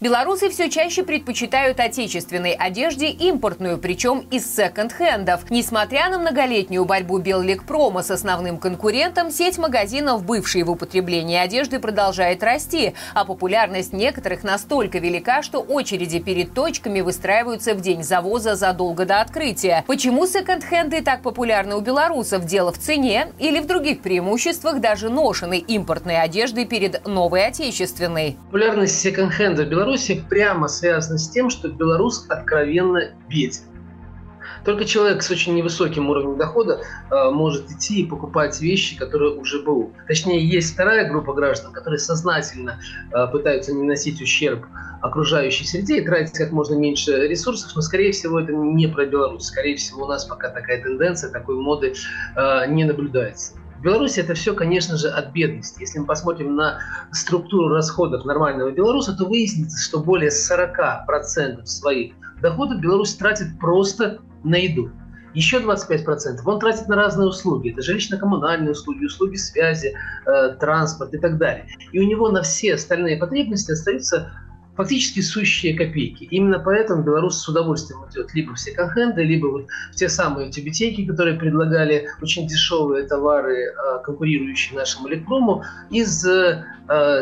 Белорусы все чаще предпочитают отечественной одежде импортную, причем из секонд-хендов. Несмотря на многолетнюю борьбу Беллекпрома с основным конкурентом, сеть магазинов, бывшей в употреблении одежды, продолжает расти, а популярность некоторых настолько велика, что очереди перед точками выстраиваются в день завоза задолго до открытия. Почему секонд-хенды так популярны у белорусов? Дело в цене или в других преимуществах даже ношенной импортной одежды перед новой отечественной? Популярность секонд-хенда в Беларуси прямо связана с тем, что белорус откровенно беден. Только человек с очень невысоким уровнем дохода э, может идти и покупать вещи, которые уже БУ. Точнее, есть вторая группа граждан, которые сознательно э, пытаются не носить ущерб окружающей среде и тратить как можно меньше ресурсов, но, скорее всего, это не про Беларусь. Скорее всего, у нас пока такая тенденция, такой моды э, не наблюдается. В Беларуси это все, конечно же, от бедности. Если мы посмотрим на структуру расходов нормального белоруса, то выяснится, что более 40% своих доходов Беларусь тратит просто на еду. Еще 25% он тратит на разные услуги. Это жилищно-коммунальные услуги, услуги связи, э, транспорт и так далее. И у него на все остальные потребности остаются фактически сущие копейки. Именно поэтому белорус с удовольствием идет либо в секонд-хенды, либо вот в те самые тюбетейки, которые предлагали очень дешевые товары, э, конкурирующие нашему электрому, из э,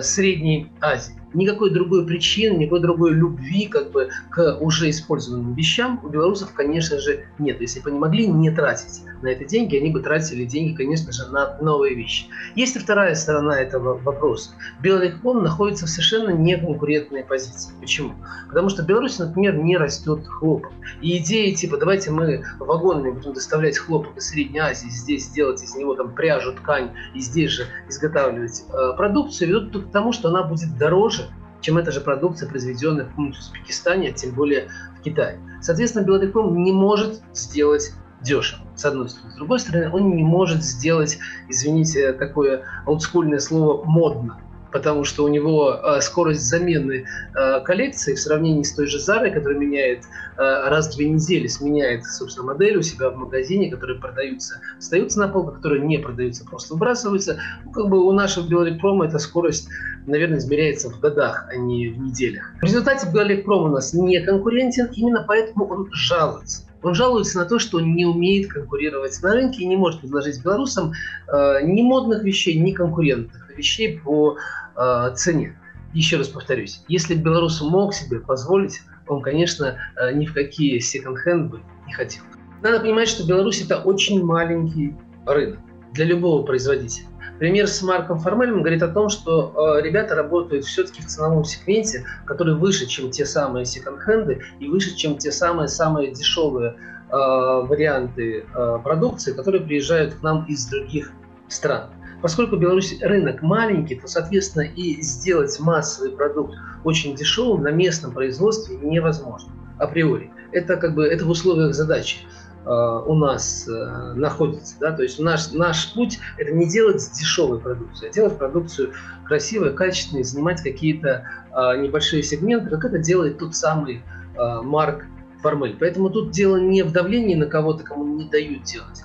Средней Азии никакой другой причины, никакой другой любви как бы к уже использованным вещам у белорусов, конечно же, нет. Если бы они могли не тратить на это деньги, они бы тратили деньги, конечно же, на новые вещи. Есть и вторая сторона этого вопроса. Белореком находится в совершенно неконкурентной позиции. Почему? Потому что в Беларуси, например, не растет хлопок. И идеи типа давайте мы вагонами будем доставлять хлопок из Средней Азии, здесь сделать из него там пряжу, ткань и здесь же изготавливать э, продукцию, ведут к тому, что она будет дороже чем эта же продукция, произведенная в Узбекистане, а тем более в Китае. Соответственно, Белотеком не может сделать дешево, с одной стороны. С другой стороны, он не может сделать, извините, такое олдскульное слово «модно» потому что у него э, скорость замены э, коллекции в сравнении с той же Зарой, которая меняет э, раз в две недели, сменяет, собственно, модель у себя в магазине, которые продаются, остаются на полках, которые не продаются, просто выбрасываются. Ну, как бы у нашего Белорекпрома эта скорость, наверное, измеряется в годах, а не в неделях. В результате Белорекпром у нас не конкурентен, именно поэтому он жалуется. Он жалуется на то, что он не умеет конкурировать на рынке и не может предложить белорусам э, ни модных вещей, ни конкурентных вещей по э, цене. Еще раз повторюсь, если белорус мог себе позволить, он, конечно, э, ни в какие секонд-хенд бы не хотел. Надо понимать, что Беларусь это очень маленький рынок для любого производителя. Пример с Марком Формелем говорит о том, что э, ребята работают все-таки в ценовом сегменте, который выше, чем те самые секонд-хенды и выше, чем те самые-самые дешевые э, варианты э, продукции, которые приезжают к нам из других стран. Поскольку Беларусь рынок маленький, то, соответственно, и сделать массовый продукт очень дешевым на местном производстве невозможно априори. Это как бы это в условиях задачи. Э, у нас э, находится. Да? То есть наш, наш путь – это не делать дешевую продукцию, а делать продукцию красивой, качественной, занимать какие-то э, небольшие сегменты, как это делает тот самый Марк Формель. Поэтому тут дело не в давлении на кого-то, кому не дают делать.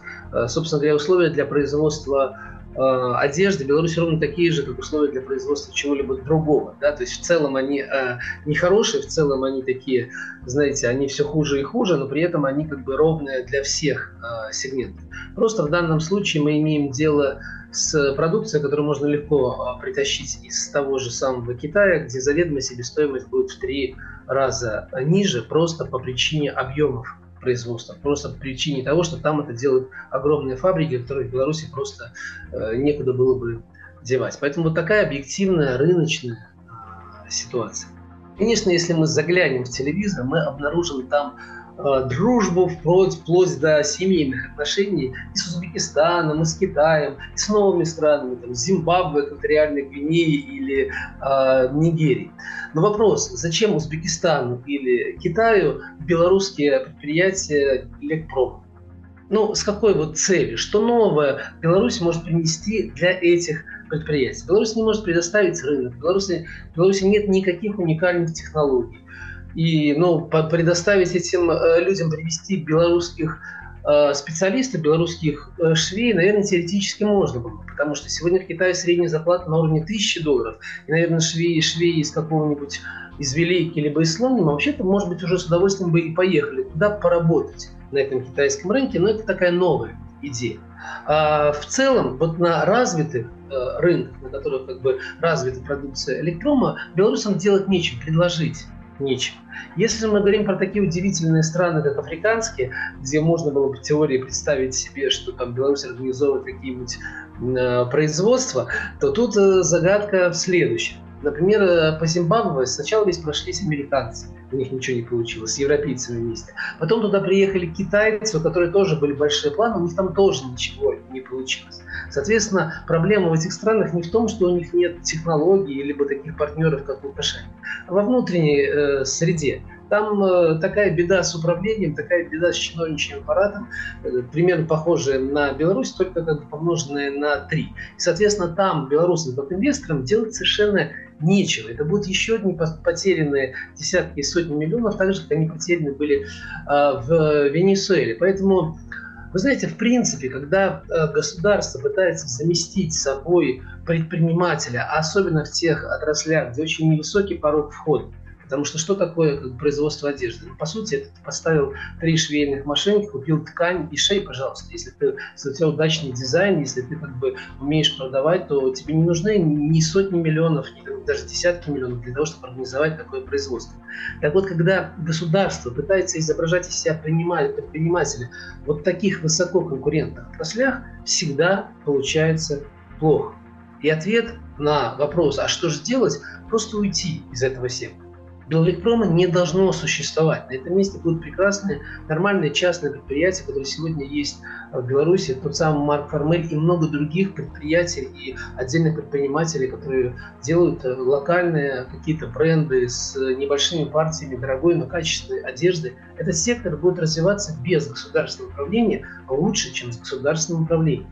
Собственно говоря, условия для производства э, одежды Беларуси ровно такие же, как условия для производства чего-либо другого. Да? То есть в целом они э, не хорошие, в целом они такие, знаете, они все хуже и хуже, но при этом они как бы ровные для всех э, сегментов. Просто в данном случае мы имеем дело с продукцией, которую можно легко э, притащить из того же самого Китая, где заведомая себестоимость будет в три раза ниже, просто по причине объемов производства. Просто по причине того, что там это делают огромные фабрики, которые в Беларуси просто э, некуда было бы девать. Поэтому вот такая объективная рыночная э, ситуация. Конечно, если мы заглянем в телевизор, мы обнаружим там дружбу вплоть, вплоть до семейных отношений и с Узбекистаном, и с Китаем, и с новыми странами, там, Зимбабве, Экваториальной Гвинеи или э, Нигерии. Но вопрос, зачем Узбекистану или Китаю белорусские предприятия Лекпром? Ну, с какой вот целью? Что новое Беларусь может принести для этих предприятий? Беларусь не может предоставить рынок, в Беларуси, в Беларуси нет никаких уникальных технологий и ну, предоставить этим э, людям привести белорусских э, специалистов, белорусских э, швей, наверное, теоретически можно было. Потому что сегодня в Китае средняя зарплата на уровне 1000 долларов. И, наверное, швеи, швеи из какого-нибудь из Велики либо из Слонима, вообще-то, может быть, уже с удовольствием бы и поехали туда поработать на этом китайском рынке, но это такая новая идея. А в целом, вот на развитых рынках, на которых как бы развита продукция электрома, белорусам делать нечем, предложить нечем. Если мы говорим про такие удивительные страны, как африканские, где можно было бы в теории представить себе, что там Беларусь организовывает какие-нибудь э, производства, то тут э, загадка в следующем. Например, э, по Зимбабве сначала весь прошлись американцы, у них ничего не получилось, с европейцами вместе. Потом туда приехали китайцы, у которых тоже были большие планы, у них там тоже ничего не получилось. Соответственно, проблема в этих странах не в том, что у них нет технологий либо таких партнеров, как Лукашенко, а во внутренней э, среде. Там э, такая беда с управлением, такая беда с чиновничьим аппаратом, э, примерно похожая на Беларусь, только как бы помноженная на три. И, соответственно, там белорусам, как инвесторам, делать совершенно нечего. Это будут еще одни потерянные десятки и сотни миллионов, так же, как они потеряны были э, в Венесуэле. Поэтому вы знаете, в принципе, когда э, государство пытается заместить собой предпринимателя, особенно в тех отраслях, где очень невысокий порог входа, Потому что что такое как, производство одежды? Ну, по сути, это ты поставил три швейных машинки, купил ткань и шей, пожалуйста. Если, ты, если у тебя удачный дизайн, если ты как бы умеешь продавать, то тебе не нужны ни сотни миллионов, ни даже десятки миллионов для того, чтобы организовать такое производство. Так вот, когда государство пытается изображать из себя предпринимателя вот в таких высококонкурентных отраслях, всегда получается плохо. И ответ на вопрос, а что же делать, просто уйти из этого сектора. Белвикпрома не должно существовать. На этом месте будут прекрасные, нормальные частные предприятия, которые сегодня есть в Беларуси. Тот самый Марк Формель и много других предприятий и отдельных предпринимателей, которые делают э, локальные какие-то бренды с небольшими партиями дорогой, но качественной одежды. Этот сектор будет развиваться без государственного управления лучше, чем с государственным управлением.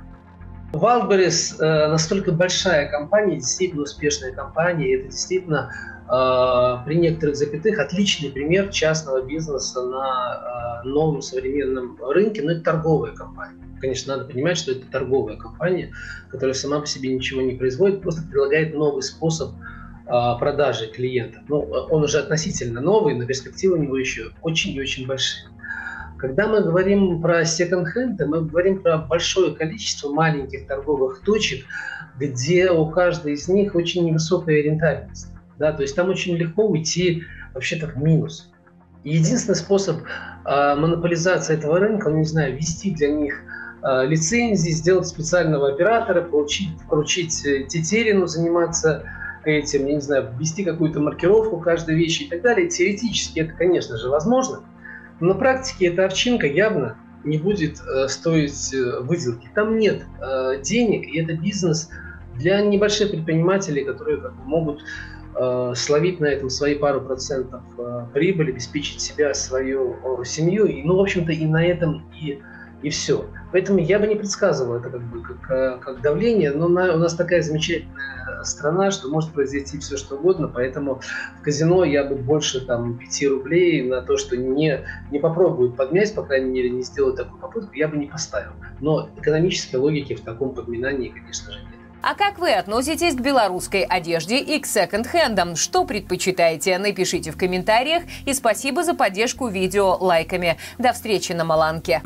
Wildberries э, настолько большая компания, действительно успешная компания, это действительно э, при некоторых запятых отличный пример частного бизнеса на э, новом современном рынке, но это торговая компания. Конечно, надо понимать, что это торговая компания, которая сама по себе ничего не производит, просто предлагает новый способ э, продажи клиентам. Ну, он уже относительно новый, но перспективы у него еще очень и очень большие. Когда мы говорим про секонд-хенды, мы говорим про большое количество маленьких торговых точек, где у каждой из них очень невысокая рентабельность. Да, то есть там очень легко уйти вообще-то в минус. И единственный способ э, монополизации этого рынка, ну, не знаю, ввести для них э, лицензии, сделать специального оператора, получить, поручить э, Тетерину заниматься этим, я не знаю, ввести какую-то маркировку каждой вещи и так далее. Теоретически это, конечно же, возможно – на практике эта овчинка явно не будет э, стоить э, выделки. Там нет э, денег, и это бизнес для небольших предпринимателей, которые как бы, могут словить на этом свои пару процентов прибыли, обеспечить себя, свою семью. И, ну, в общем-то, и на этом и и все. Поэтому я бы не предсказывал это как бы как, э, как давление, но на, у нас такая замечательная страна, что может произойти все что угодно, поэтому в казино я бы больше там 5 рублей на то, что не, не попробуют подмять, по крайней мере, не сделают такую попытку, я бы не поставил. Но экономической логики в таком подминании, конечно же, нет. А как вы относитесь к белорусской одежде и к секонд-хендам? Что предпочитаете? Напишите в комментариях. И спасибо за поддержку видео лайками. До встречи на Маланке.